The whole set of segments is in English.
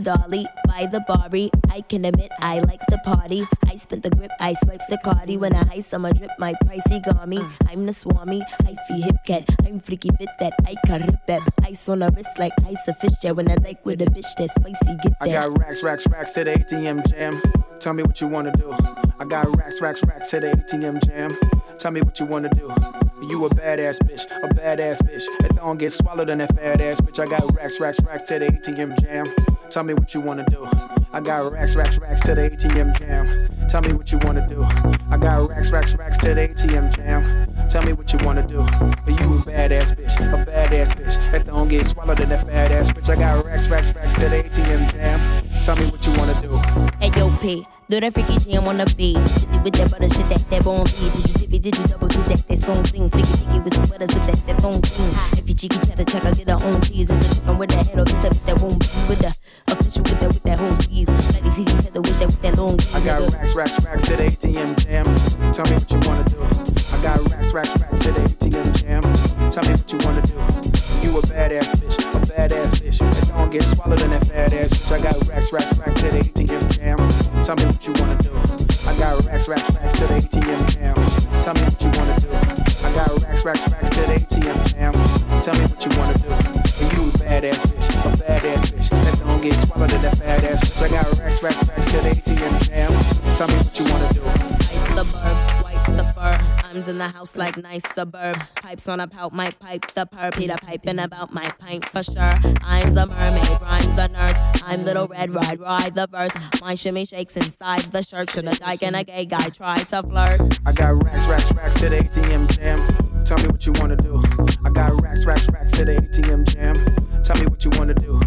your dolly by the Bari. I can admit I likes the party. I spent the grip, I swipes the cardi. When I ice, I'ma drip my pricey garmy. I'm the swami, I feel hip cat. I'm freaky fit that I can rip that. Ice on a wrist like ice a fish jet. When I like with a bitch that spicy, get that. I got racks, racks, racks to the ATM jam. Tell me what you wanna do. I got racks, racks, racks to the ATM jam. Tell me what you wanna do. You a badass bitch, a badass bitch. If don't get swallowed in that fat ass bitch, I got racks, racks, racks to the ATM jam. Tell me what you wanna do. I got racks, racks, racks to the ATM jam. Tell me what you wanna do. I got racks, racks, racks to the ATM jam. Tell me what you wanna do. You a badass bitch, a badass bitch. If don't get swallowed in that fat ass bitch, I got racks, racks, racks to the ATM jam. Tell me what you wanna do. Hey yo, P. Do that freaky jam on the beat. Busy with that butter shit that that bone beat. Did you? Did you double did that that song sing? Flicky flicky with some butter zip that that bone clean. If you cheeky cheddar check, I get her own cheese. It's a chicken with that head or it's a bitch that won't be with the official with that with that whole sleeves. Bloody feet each other, wish that with that long. I got racks, racks, racks to the ATM jam. Tell me what you wanna do. I got racks, racks, racks to the ATM jam. Tell me what you wanna do. You a badass bitch, a badass bitch. If don't get swallowed in that fat ass bitch, I got racks, racks, racks to the ATM jam. Tell me what you wanna do. I got racks, racks, racks to the ATM jam. Tell me what you wanna do. I got racks, racks, racks to the ATM jam. Tell me what you wanna do. And you a badass bitch, a badass bitch. That don't get swallowed in that fat ass bitch. I got racks, racks, racks to the ATM jam. Tell me what you wanna do. Burp, white's the fur. I'm in the house like nice suburb. Pipes on a pout, might pipe the perp. Peter piping about my pint for sure. I'm the mermaid, rhymes the nurse. I'm little red, ride, ride the verse. My shimmy shakes inside the shirt. Should a dyke and a gay guy try to flirt? I got racks, racks, racks the ATM jam. Tell me what you wanna do. I got racks, racks, racks the ATM jam. Tell me what you wanna do.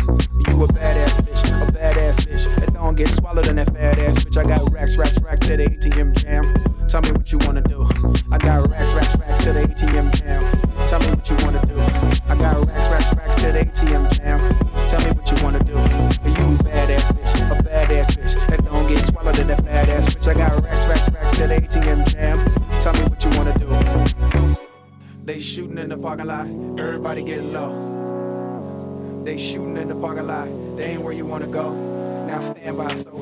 You a badass bitch, a badass bitch. That don't get swallowed in that fat ass bitch. I got racks, racks, racks the ATM jam. Tell me what you wanna do. I got racks, racks, racks to the ATM jam. Tell me what you wanna do. I got racks, racks, racks to the ATM jam. Tell me what you wanna do. You a badass bitch, a badass bitch. That don't get swallowed in that fat ass bitch. I got racks, racks, racks to the ATM jam. Tell me what you wanna do. They shooting in the parking lot, everybody getting low. They shooting in the parking lot, they ain't where you wanna go. Now stand by soldier,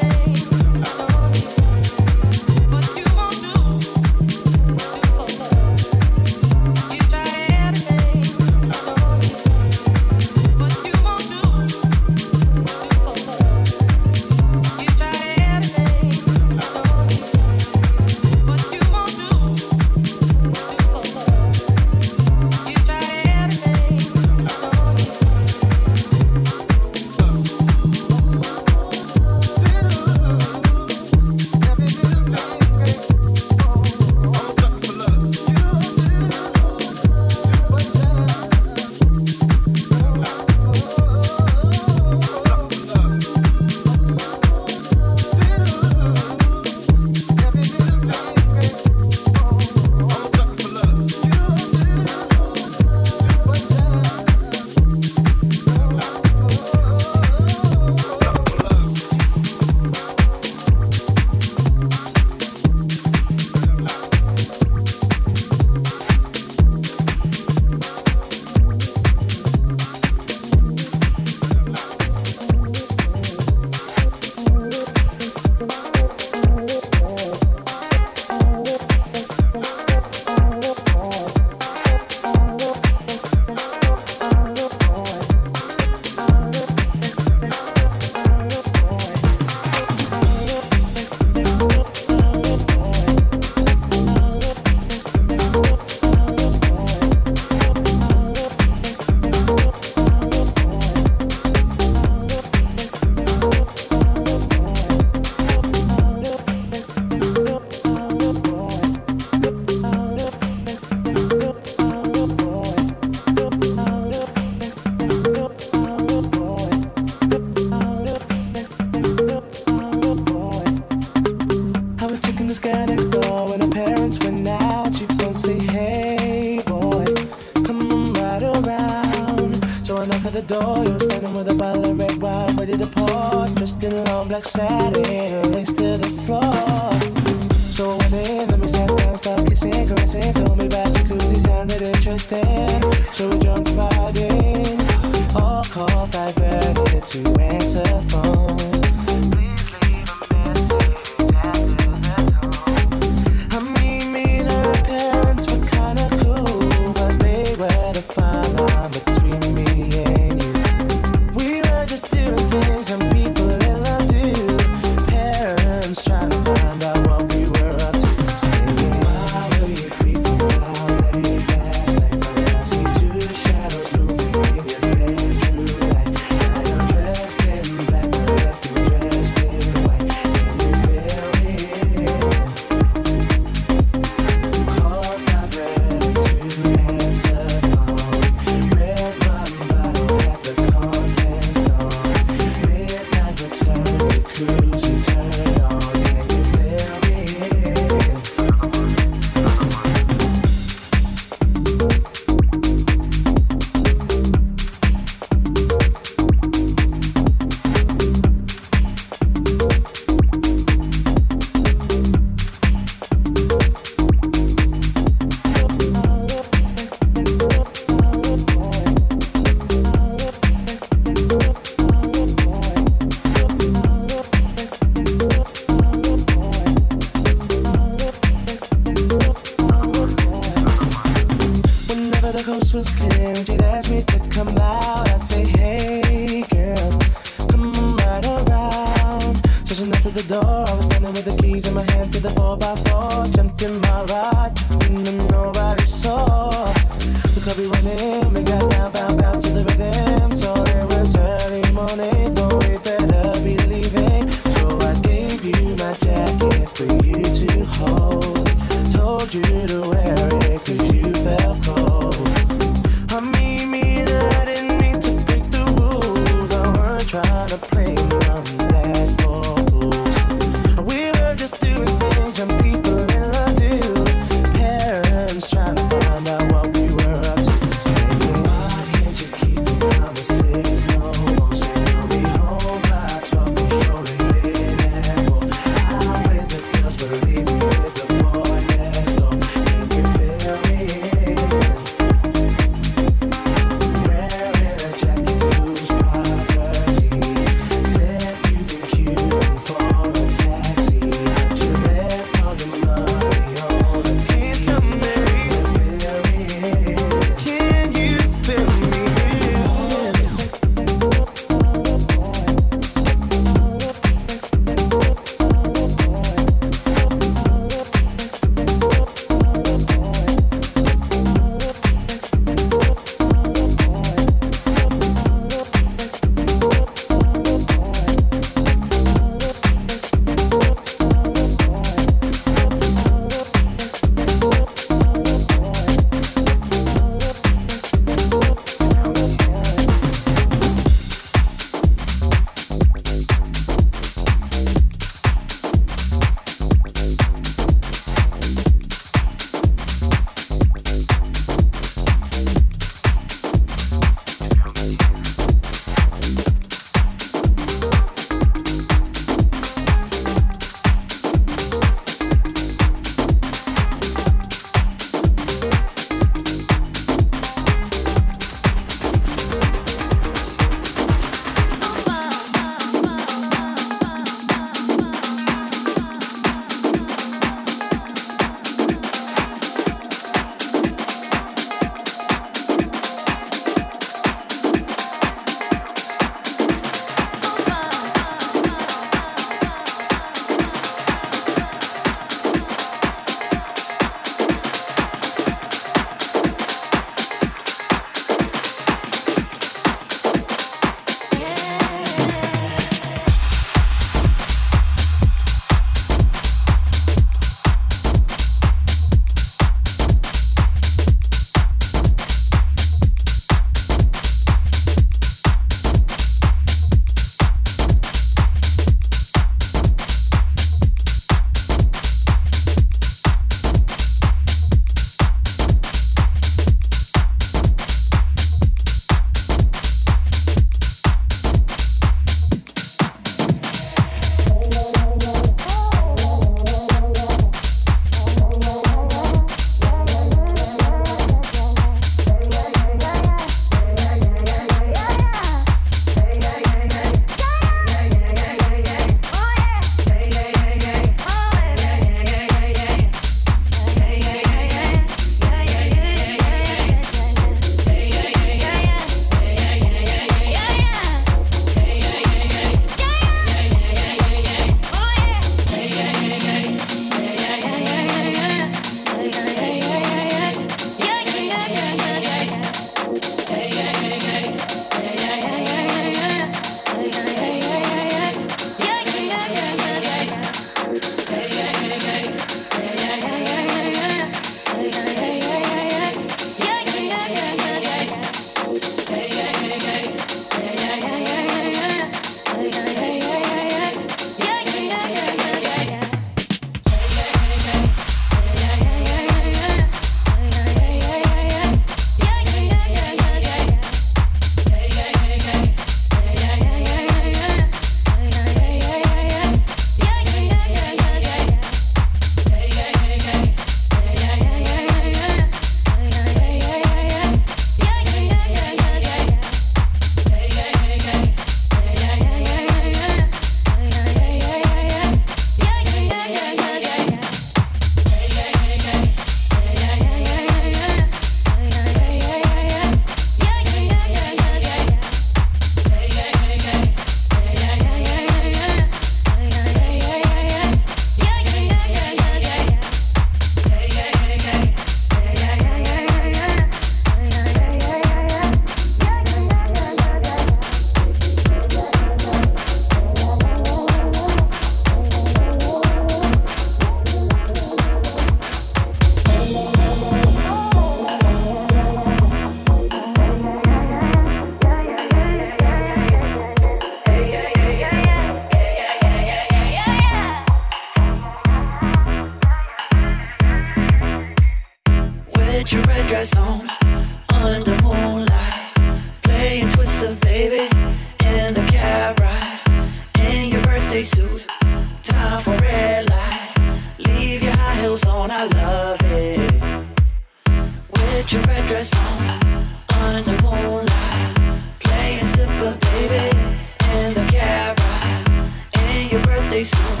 Let's switch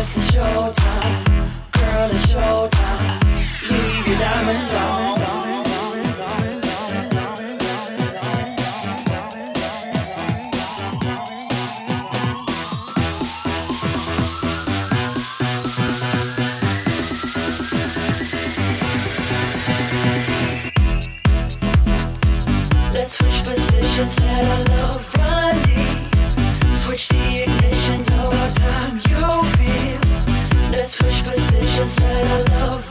positions, let our love run deep, run deep.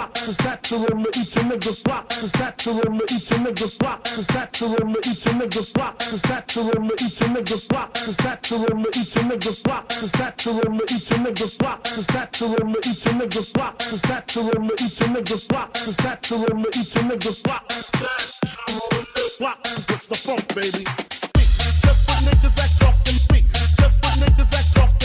block, cause that's the room that each a nigga's block, cause that's the room that each a nigga's block, cause that's the room that each a nigga's block, cause that's the room that each a nigga's block, cause that's the room that each a nigga's block, cause that's the room that each a nigga's block, cause that's the room that each a nigga's block, cause that's the room that each a nigga's block, cause that's the room that each a nigga's block, cause that's the room that block, it's the funk, baby. Just for niggas that talk and speak, just for niggas that talk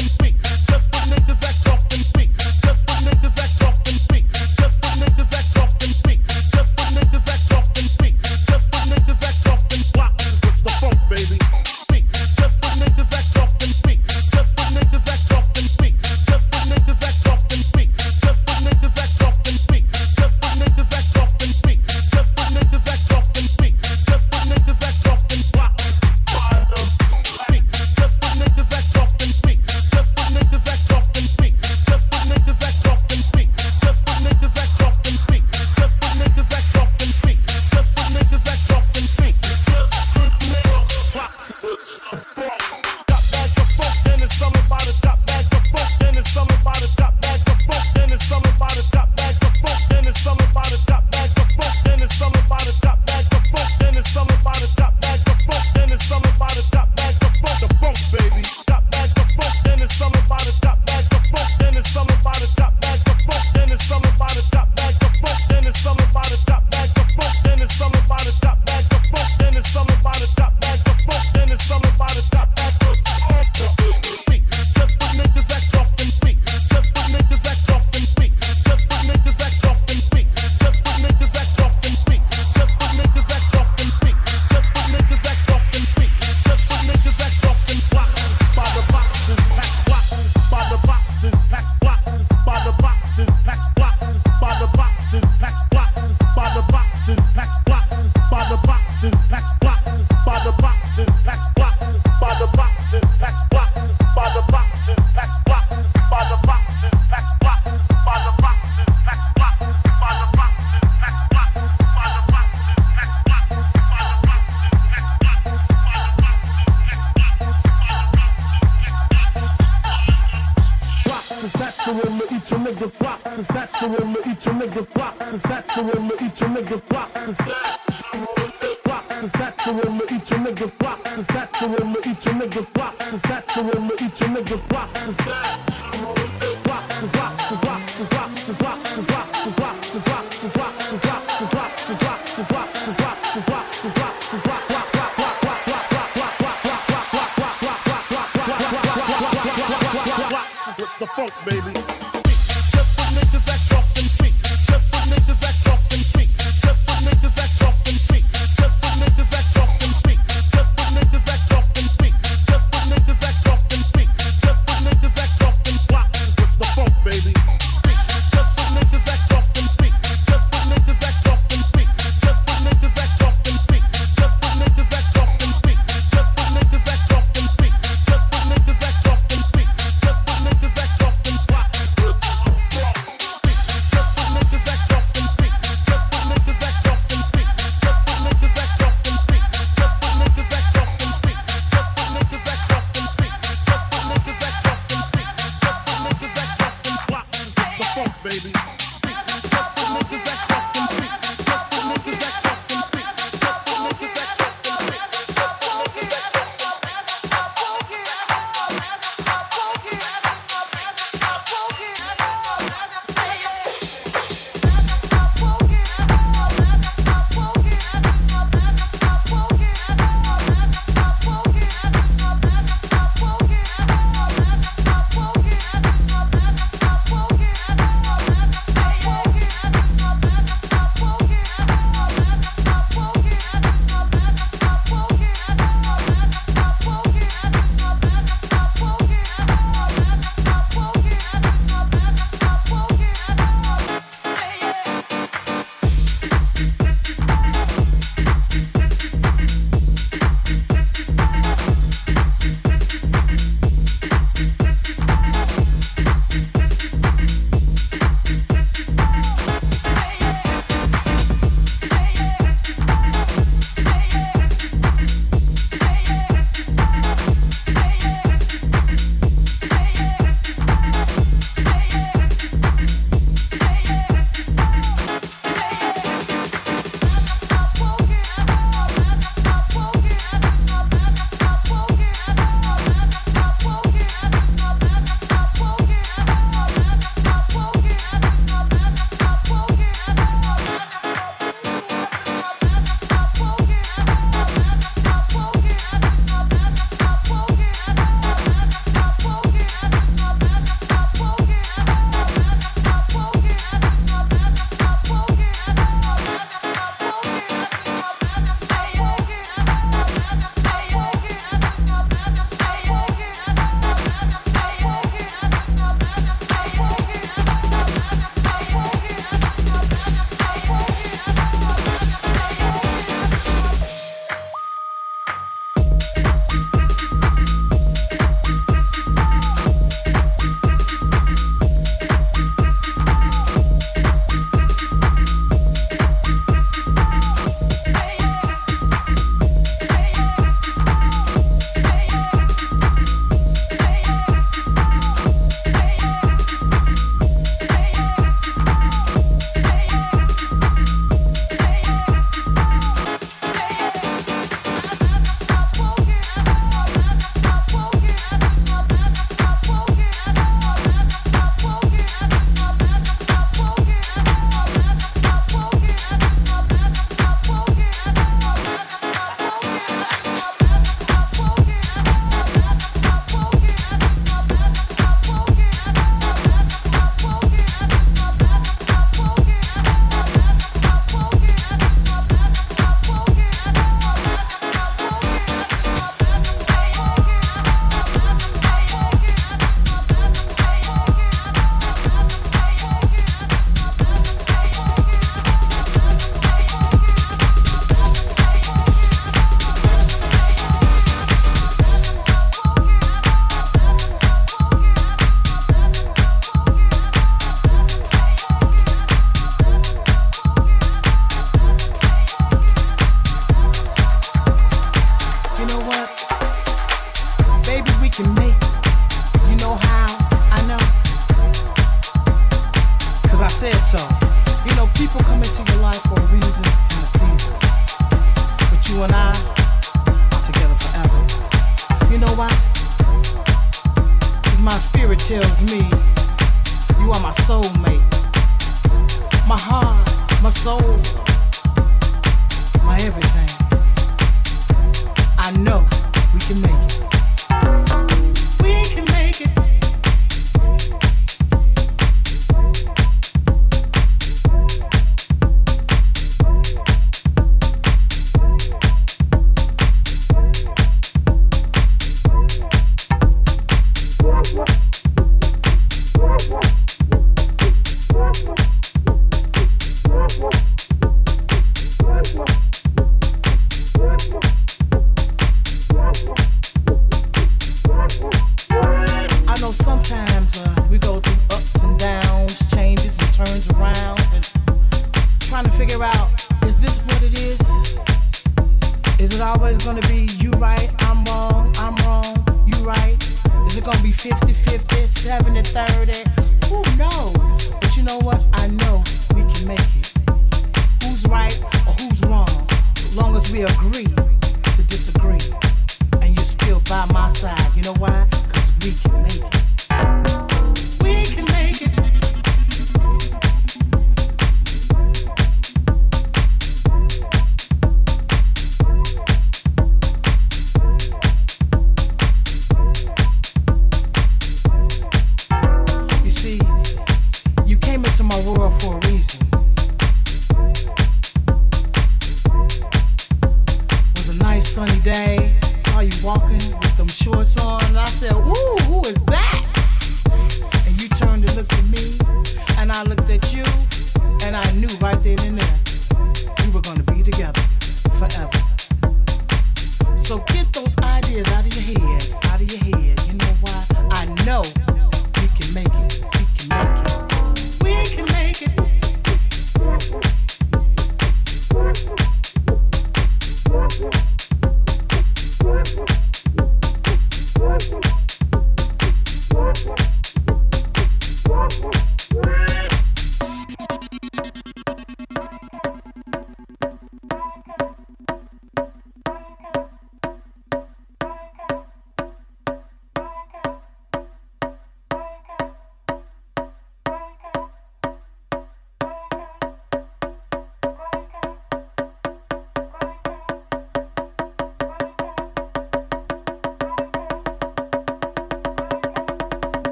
natural to eat your niggas blocks. It's natural to eat your niggas blocks. It's natural to eat your niggas blocks. It's natural to eat your niggas blocks. It's natural to eat your niggas blocks. It's natural to eat your niggas boxes.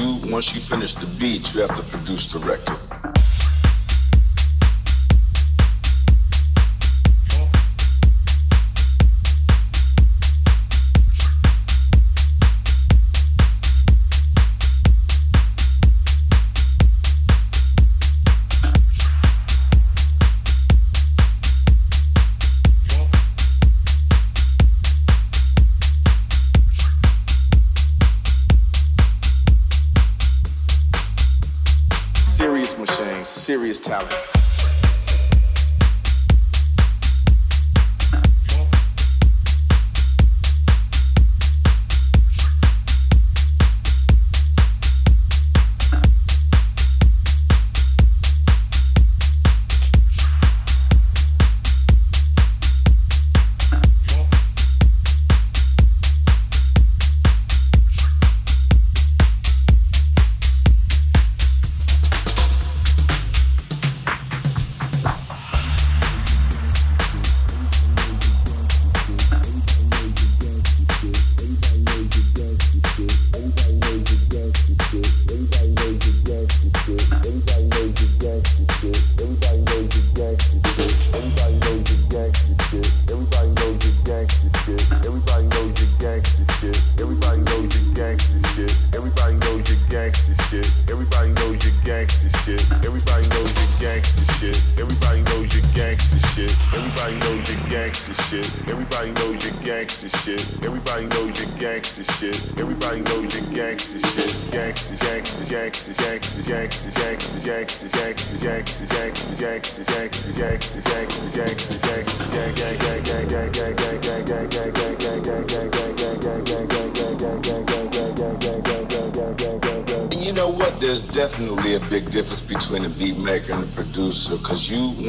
You, once you finish the beat, you have to produce the record.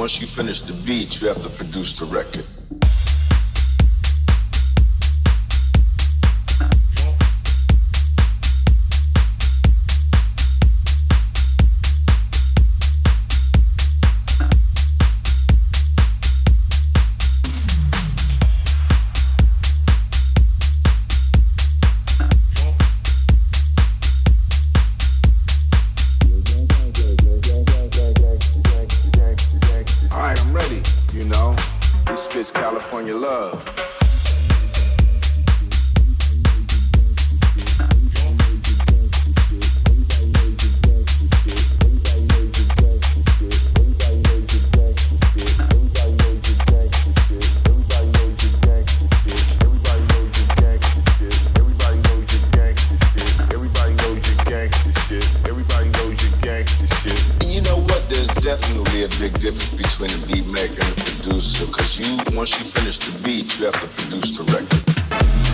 Once you finish the beat you have to produce the record the beat, you have to produce the record.